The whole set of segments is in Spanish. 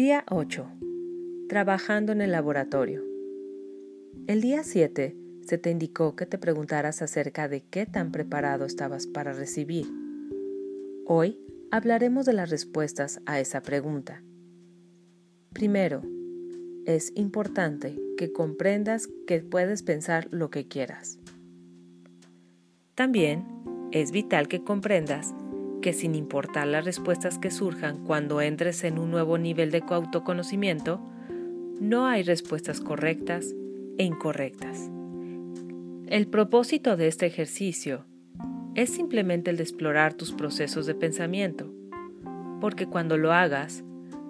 Día 8. Trabajando en el laboratorio. El día 7 se te indicó que te preguntaras acerca de qué tan preparado estabas para recibir. Hoy hablaremos de las respuestas a esa pregunta. Primero, es importante que comprendas que puedes pensar lo que quieras. También es vital que comprendas que sin importar las respuestas que surjan cuando entres en un nuevo nivel de autoconocimiento, no hay respuestas correctas e incorrectas. El propósito de este ejercicio es simplemente el de explorar tus procesos de pensamiento, porque cuando lo hagas,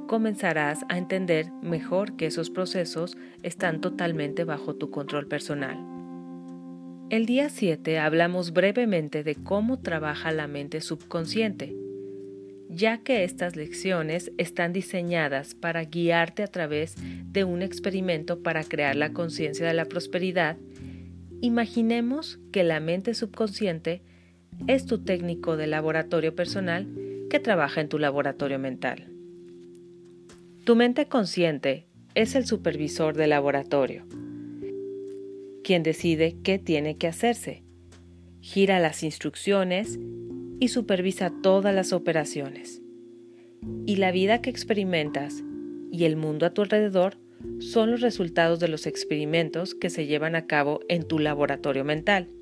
comenzarás a entender mejor que esos procesos están totalmente bajo tu control personal. El día 7 hablamos brevemente de cómo trabaja la mente subconsciente, ya que estas lecciones están diseñadas para guiarte a través de un experimento para crear la conciencia de la prosperidad. Imaginemos que la mente subconsciente es tu técnico de laboratorio personal que trabaja en tu laboratorio mental. Tu mente consciente es el supervisor del laboratorio, quien decide qué tiene que hacerse, gira las instrucciones y supervisa todas las operaciones. Y la vida que experimentas y el mundo a tu alrededor son los resultados de los experimentos que se llevan a cabo en tu laboratorio mental.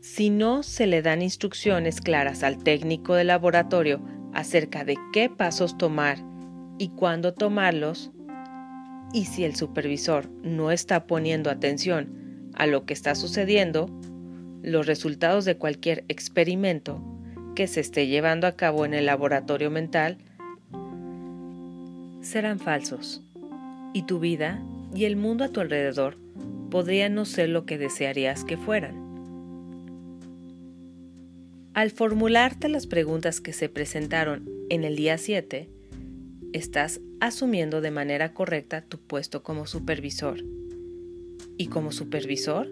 Si no se le dan instrucciones claras al técnico del laboratorio acerca de qué pasos tomar y cuándo tomarlos, y si el supervisor no está poniendo atención a lo que está sucediendo, los resultados de cualquier experimento que se esté llevando a cabo en el laboratorio mental serán falsos, y tu vida y el mundo a tu alrededor podrían no ser lo que desearías que fueran. Al formularte las preguntas que se presentaron en el día 7, estás asumiendo de manera correcta tu puesto como supervisor. Y como supervisor,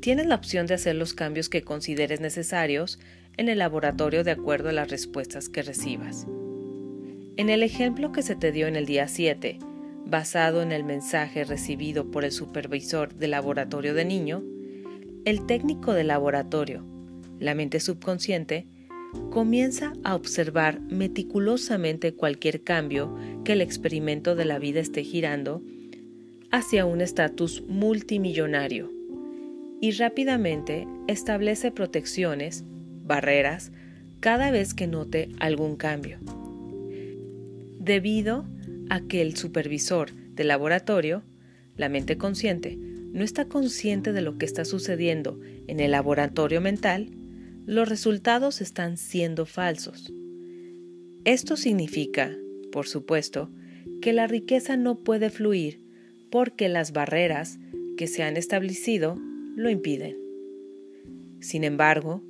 tienes la opción de hacer los cambios que consideres necesarios en el laboratorio de acuerdo a las respuestas que recibas. En el ejemplo que se te dio en el día 7, basado en el mensaje recibido por el supervisor del laboratorio de niño, el técnico del laboratorio, la mente subconsciente, comienza a observar meticulosamente cualquier cambio que el experimento de la vida esté girando hacia un estatus multimillonario y rápidamente establece protecciones, barreras, cada vez que note algún cambio. Debido a que el supervisor del laboratorio, la mente consciente, no está consciente de lo que está sucediendo en el laboratorio mental, los resultados están siendo falsos. Esto significa, por supuesto, que la riqueza no puede fluir porque las barreras que se han establecido lo impiden. Sin embargo,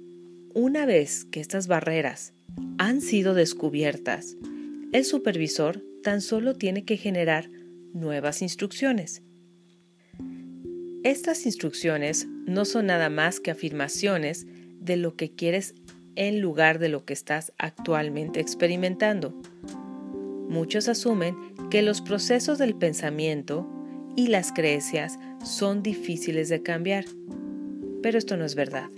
una vez que estas barreras han sido descubiertas, el supervisor tan solo tiene que generar nuevas instrucciones. Estas instrucciones no son nada más que afirmaciones de lo que quieres en lugar de lo que estás actualmente experimentando. Muchos asumen que los procesos del pensamiento y las creencias son difíciles de cambiar, pero esto no es verdad.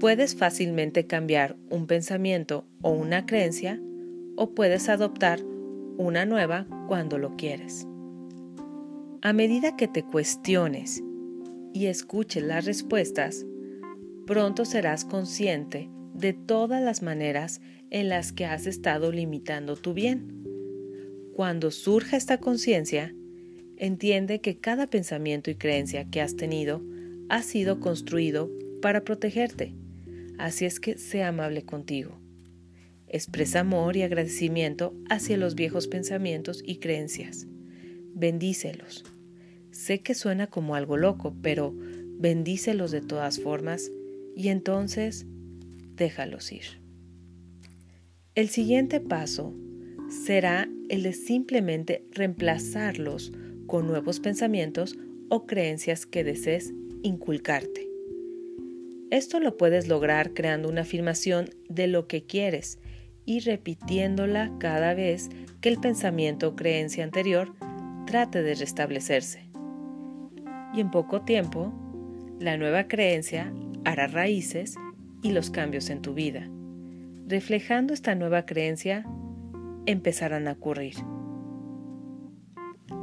Puedes fácilmente cambiar un pensamiento o una creencia o puedes adoptar una nueva cuando lo quieres. A medida que te cuestiones y escuches las respuestas, pronto serás consciente de todas las maneras en las que has estado limitando tu bien. Cuando surja esta conciencia, entiende que cada pensamiento y creencia que has tenido ha sido construido para protegerte. Así es que sea amable contigo. Expresa amor y agradecimiento hacia los viejos pensamientos y creencias. Bendícelos. Sé que suena como algo loco, pero bendícelos de todas formas y entonces déjalos ir. El siguiente paso será el de simplemente reemplazarlos con nuevos pensamientos o creencias que desees inculcarte. Esto lo puedes lograr creando una afirmación de lo que quieres y repitiéndola cada vez que el pensamiento o creencia anterior trate de restablecerse. Y en poco tiempo, la nueva creencia hará raíces y los cambios en tu vida. Reflejando esta nueva creencia, empezarán a ocurrir.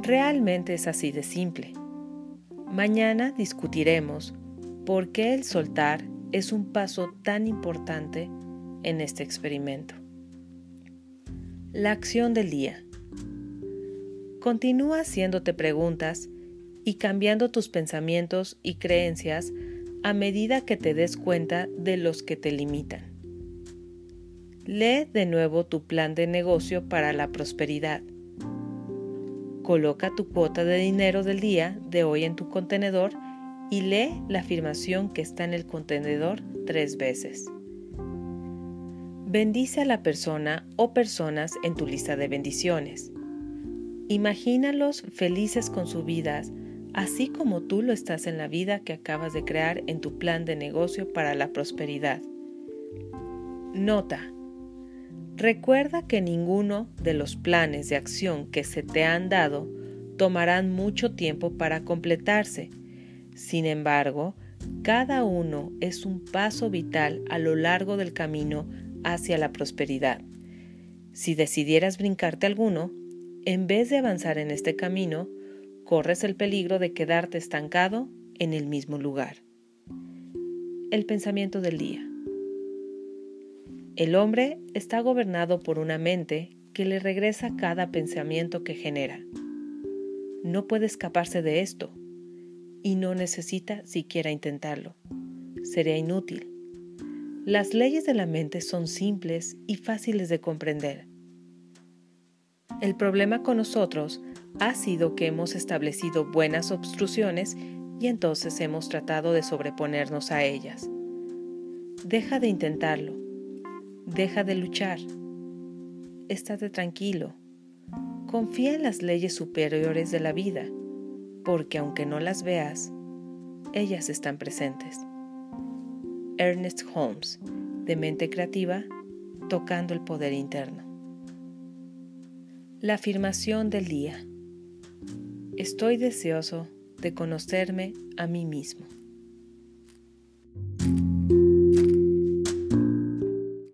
Realmente es así de simple. Mañana discutiremos por qué el soltar es un paso tan importante en este experimento. La acción del día. Continúa haciéndote preguntas y cambiando tus pensamientos y creencias a medida que te des cuenta de los que te limitan. Lee de nuevo tu plan de negocio para la prosperidad Coloca tu cuota de dinero del día de hoy en tu contenedor y lee la afirmación que está en el contenedor tres veces. Bendice a la persona o personas en tu lista de bendiciones. Imagínalos felices con sus vidas, así como tú lo estás en la vida que acabas de crear en tu plan de negocio para la prosperidad. Nota. Recuerda que ninguno de los planes de acción que se te han dado tomarán mucho tiempo para completarse. Sin embargo, cada uno es un paso vital a lo largo del camino hacia la prosperidad. Si decidieras brincarte alguno, en vez de avanzar en este camino, corres el peligro de quedarte estancado en el mismo lugar. El pensamiento del día. El hombre está gobernado por una mente que le regresa cada pensamiento que genera. No puede escaparse de esto y no necesita siquiera intentarlo. Sería inútil. Las leyes de la mente son simples y fáciles de comprender. El problema con nosotros ha sido que hemos establecido buenas obstrucciones y entonces hemos tratado de sobreponernos a ellas. Deja de intentarlo Deja de luchar. Estate tranquilo. Confía en las leyes superiores de la vida, porque aunque no las veas, ellas están presentes. Ernest Holmes, de mente creativa, tocando el poder interno. La afirmación del día. Estoy deseoso de conocerme a mí mismo.